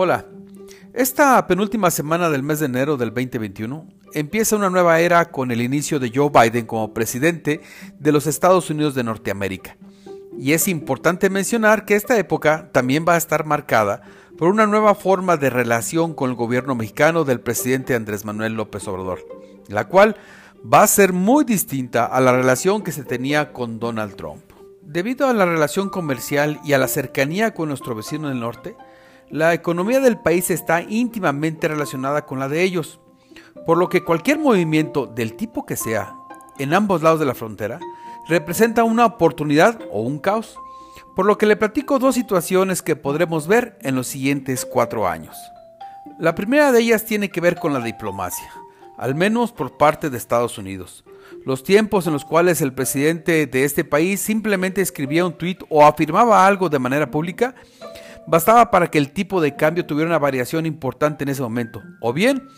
Hola, esta penúltima semana del mes de enero del 2021 empieza una nueva era con el inicio de Joe Biden como presidente de los Estados Unidos de Norteamérica. Y es importante mencionar que esta época también va a estar marcada por una nueva forma de relación con el gobierno mexicano del presidente Andrés Manuel López Obrador, la cual va a ser muy distinta a la relación que se tenía con Donald Trump. Debido a la relación comercial y a la cercanía con nuestro vecino del norte, la economía del país está íntimamente relacionada con la de ellos, por lo que cualquier movimiento del tipo que sea en ambos lados de la frontera representa una oportunidad o un caos, por lo que le platico dos situaciones que podremos ver en los siguientes cuatro años. La primera de ellas tiene que ver con la diplomacia, al menos por parte de Estados Unidos. Los tiempos en los cuales el presidente de este país simplemente escribía un tweet o afirmaba algo de manera pública bastaba para que el tipo de cambio tuviera una variación importante en ese momento, o bien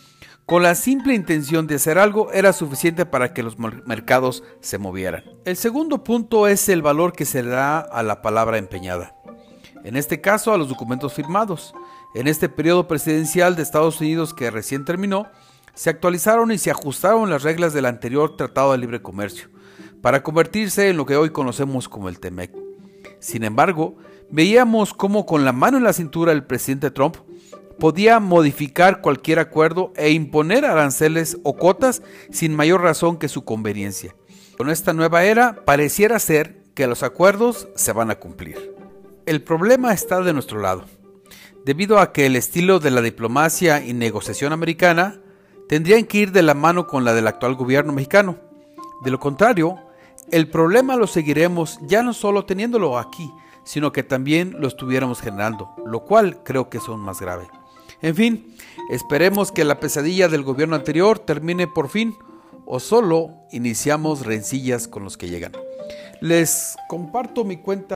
con la simple intención de hacer algo era suficiente para que los mercados se movieran. El segundo punto es el valor que se le da a la palabra empeñada. En este caso a los documentos firmados. En este periodo presidencial de Estados Unidos que recién terminó, se actualizaron y se ajustaron las reglas del anterior Tratado de Libre Comercio, para convertirse en lo que hoy conocemos como el TEMEC. Sin embargo, veíamos cómo con la mano en la cintura el presidente Trump podía modificar cualquier acuerdo e imponer aranceles o cotas sin mayor razón que su conveniencia. Con esta nueva era pareciera ser que los acuerdos se van a cumplir. El problema está de nuestro lado, debido a que el estilo de la diplomacia y negociación americana tendrían que ir de la mano con la del actual gobierno mexicano. De lo contrario, el problema lo seguiremos ya no solo teniéndolo aquí, sino que también lo estuviéramos generando, lo cual creo que es aún más grave. En fin, esperemos que la pesadilla del gobierno anterior termine por fin o solo iniciamos rencillas con los que llegan. Les comparto mi cuenta.